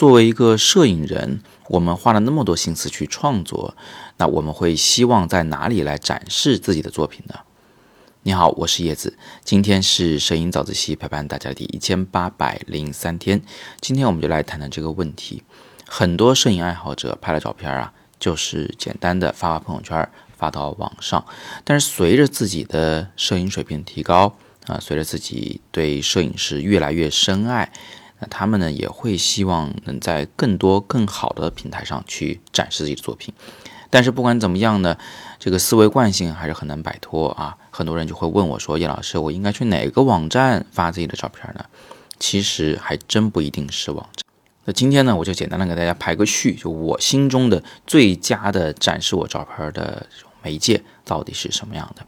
作为一个摄影人，我们花了那么多心思去创作，那我们会希望在哪里来展示自己的作品呢？你好，我是叶子，今天是摄影早自习陪伴大家的第一千八百零三天，今天我们就来谈谈这个问题。很多摄影爱好者拍了照片啊，就是简单的发发朋友圈，发到网上。但是随着自己的摄影水平提高啊，随着自己对摄影师越来越深爱，那他们呢也会希望能在更多更好的平台上去展示自己的作品。但是不管怎么样呢，这个思维惯性还是很难摆脱啊。很多人就会问我说：“叶老师，我应该去哪个网站发自己的照片呢？”其实还真不一定是网站。那今天呢，我就简单的给大家排个序，就我心中的最佳的展示我照片的媒介到底是什么样的。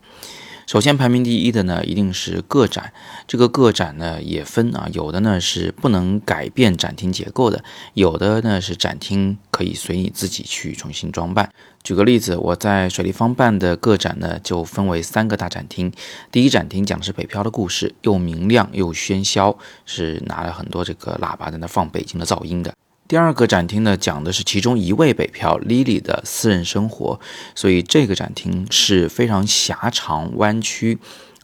首先排名第一的呢，一定是个展。这个个展呢也分啊，有的呢是不能改变展厅结构的，有的呢是展厅可以随你自己去重新装扮。举个例子，我在水立方办的个展呢，就分为三个大展厅。第一展厅讲的是北漂的故事，又明亮又喧嚣，是拿了很多这个喇叭在那放北京的噪音的。第二个展厅呢，讲的是其中一位北漂 Lily 的私人生活，所以这个展厅是非常狭长弯曲，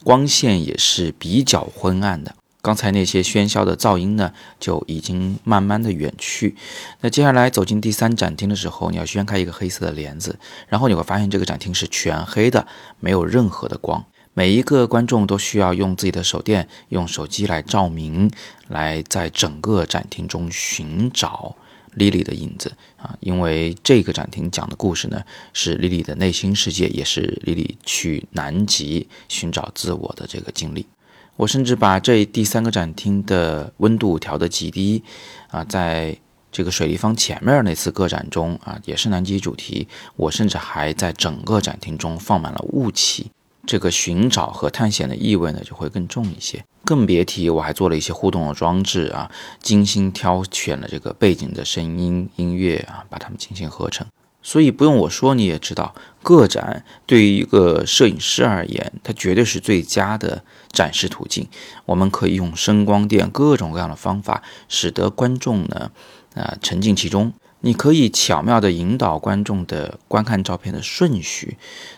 光线也是比较昏暗的。刚才那些喧嚣的噪音呢，就已经慢慢的远去。那接下来走进第三展厅的时候，你要掀开一个黑色的帘子，然后你会发现这个展厅是全黑的，没有任何的光。每一个观众都需要用自己的手电，用手机来照明，来在整个展厅中寻找莉莉的影子啊！因为这个展厅讲的故事呢，是莉莉的内心世界，也是莉莉去南极寻找自我的这个经历。我甚至把这第三个展厅的温度调得极低啊，在这个水立方前面那次个展中啊，也是南极主题，我甚至还在整个展厅中放满了雾气。这个寻找和探险的意味呢，就会更重一些。更别提我还做了一些互动的装置啊，精心挑选了这个背景的声音音乐啊，把它们进行合成。所以不用我说，你也知道，个展对于一个摄影师而言，它绝对是最佳的展示途径。我们可以用声光电各种各样的方法，使得观众呢，啊，沉浸其中。你可以巧妙地引导观众的观看照片的顺序，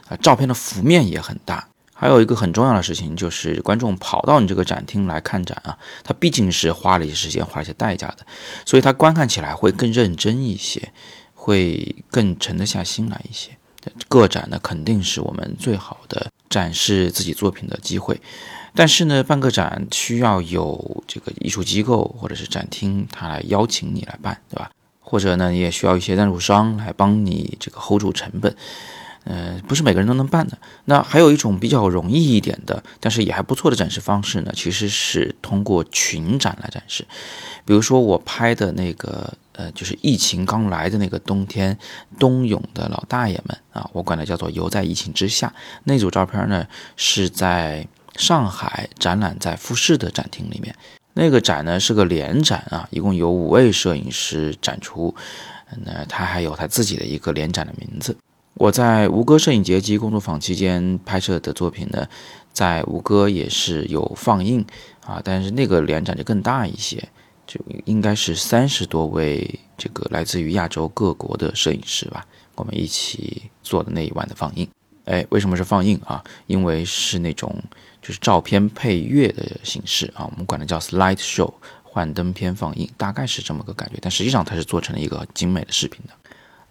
啊，照片的幅面也很大。还有一个很重要的事情，就是观众跑到你这个展厅来看展啊，他毕竟是花了一些时间、花了一些代价的，所以他观看起来会更认真一些，会更沉得下心来一些。个展呢，肯定是我们最好的展示自己作品的机会，但是呢，办个展需要有这个艺术机构或者是展厅，他来邀请你来办，对吧？或者呢，你也需要一些赞助商来帮你这个 hold 住成本，呃，不是每个人都能办的。那还有一种比较容易一点的，但是也还不错的展示方式呢，其实是通过群展来展示。比如说我拍的那个，呃，就是疫情刚来的那个冬天，冬泳的老大爷们啊，我管它叫做游在疫情之下。那组照片呢，是在上海展览在富士的展厅里面。那个展呢是个联展啊，一共有五位摄影师展出，那他还有他自己的一个联展的名字。我在吴哥摄影节及工作坊期间拍摄的作品呢，在吴哥也是有放映啊，但是那个联展就更大一些，就应该是三十多位这个来自于亚洲各国的摄影师吧，我们一起做的那一晚的放映。哎，为什么是放映啊？因为是那种。就是照片配乐的形式啊，我们管它叫 slide show，幻灯片放映，大概是这么个感觉。但实际上它是做成了一个精美的视频的。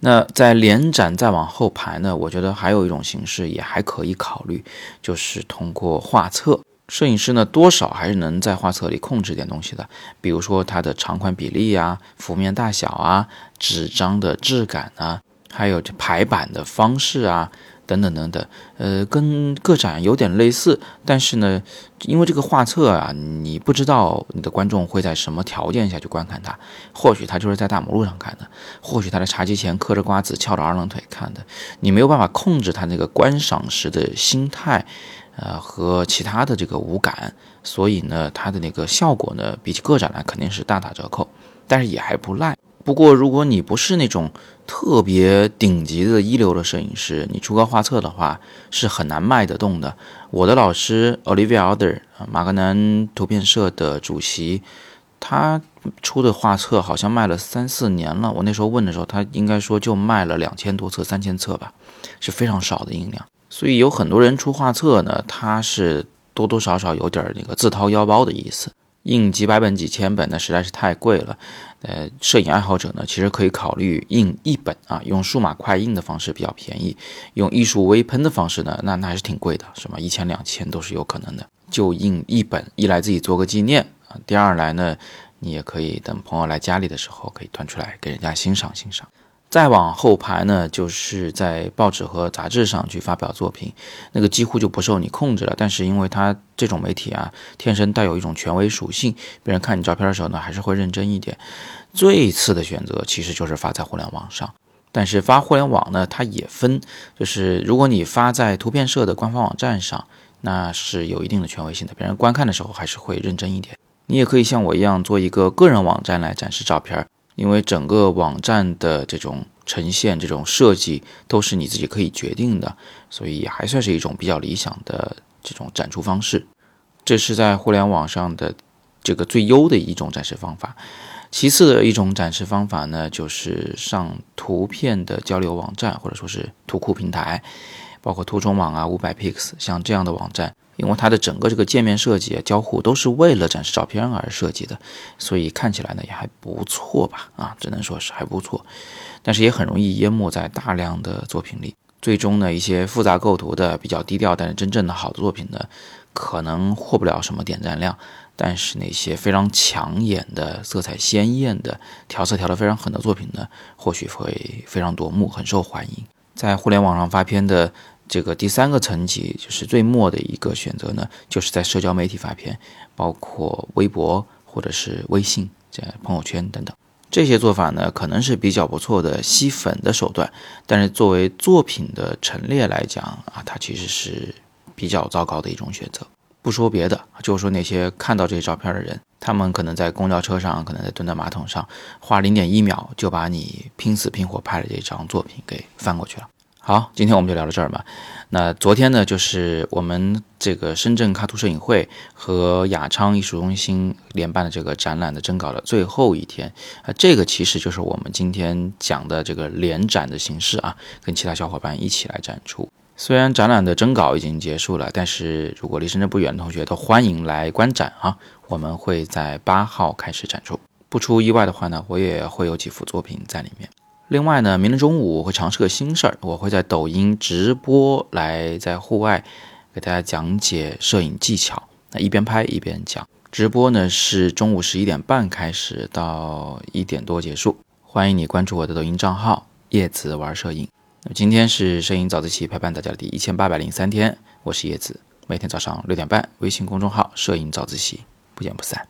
那在连展再往后排呢，我觉得还有一种形式也还可以考虑，就是通过画册。摄影师呢，多少还是能在画册里控制点东西的，比如说它的长宽比例啊、幅面大小啊、纸张的质感啊，还有排版的方式啊。等等等等，呃，跟个展有点类似，但是呢，因为这个画册啊，你不知道你的观众会在什么条件下去观看它，或许他就是在大马路上看的，或许他在茶几前嗑着瓜子翘着二郎腿看的，你没有办法控制他那个观赏时的心态，呃，和其他的这个五感，所以呢，它的那个效果呢，比起个展来肯定是大打折扣，但是也还不赖。不过，如果你不是那种特别顶级的一流的摄影师，你出个画册的话是很难卖得动的。我的老师 Olivia Alder，马格南图片社的主席，他出的画册好像卖了三四年了。我那时候问的时候，他应该说就卖了两千多册、三千册吧，是非常少的印量。所以有很多人出画册呢，他是多多少少有点那个自掏腰包的意思。印几百本、几千本，那实在是太贵了。呃，摄影爱好者呢，其实可以考虑印一本啊，用数码快印的方式比较便宜，用艺术微喷的方式呢，那那还是挺贵的，什么一千、两千都是有可能的。就印一本，一来自己做个纪念啊，第二来呢，你也可以等朋友来家里的时候，可以端出来给人家欣赏欣赏。再往后排呢，就是在报纸和杂志上去发表作品，那个几乎就不受你控制了。但是因为它这种媒体啊，天生带有一种权威属性，别人看你照片的时候呢，还是会认真一点。最次的选择其实就是发在互联网上，但是发互联网呢，它也分，就是如果你发在图片社的官方网站上，那是有一定的权威性的，别人观看的时候还是会认真一点。你也可以像我一样做一个个人网站来展示照片。因为整个网站的这种呈现、这种设计都是你自己可以决定的，所以还算是一种比较理想的这种展出方式。这是在互联网上的这个最优的一种展示方法。其次的一种展示方法呢，就是上图片的交流网站，或者说是图库平台，包括图中网啊、五百 pix 像这样的网站。因为它的整个这个界面设计、交互都是为了展示照片而设计的，所以看起来呢也还不错吧？啊，只能说是还不错，但是也很容易淹没在大量的作品里。最终呢，一些复杂构图的、比较低调但是真正的好的作品呢，可能获不了什么点赞量。但是那些非常抢眼的、色彩鲜艳的、调色调得非常狠的作品呢，或许会非常夺目，很受欢迎。在互联网上发片的。这个第三个层级就是最末的一个选择呢，就是在社交媒体发片，包括微博或者是微信这朋友圈等等。这些做法呢，可能是比较不错的吸粉的手段，但是作为作品的陈列来讲啊，它其实是比较糟糕的一种选择。不说别的，就说那些看到这些照片的人，他们可能在公交车上，可能在蹲在马桶上，花零点一秒就把你拼死拼活拍的这张作品给翻过去了。好，今天我们就聊到这儿吧。那昨天呢，就是我们这个深圳卡图摄影会和雅昌艺术中心联办的这个展览的征稿的最后一天啊，这个其实就是我们今天讲的这个联展的形式啊，跟其他小伙伴一起来展出。虽然展览的征稿已经结束了，但是如果离深圳不远的同学都欢迎来观展啊。我们会在八号开始展出，不出意外的话呢，我也会有几幅作品在里面。另外呢，明天中午我会尝试个新事儿，我会在抖音直播来在户外给大家讲解摄影技巧，那一边拍一边讲。直播呢是中午十一点半开始到一点多结束，欢迎你关注我的抖音账号叶子玩摄影。那今天是摄影早自习陪伴大家的第一千八百零三天，我是叶子，每天早上六点半，微信公众号摄影早自习，不见不散。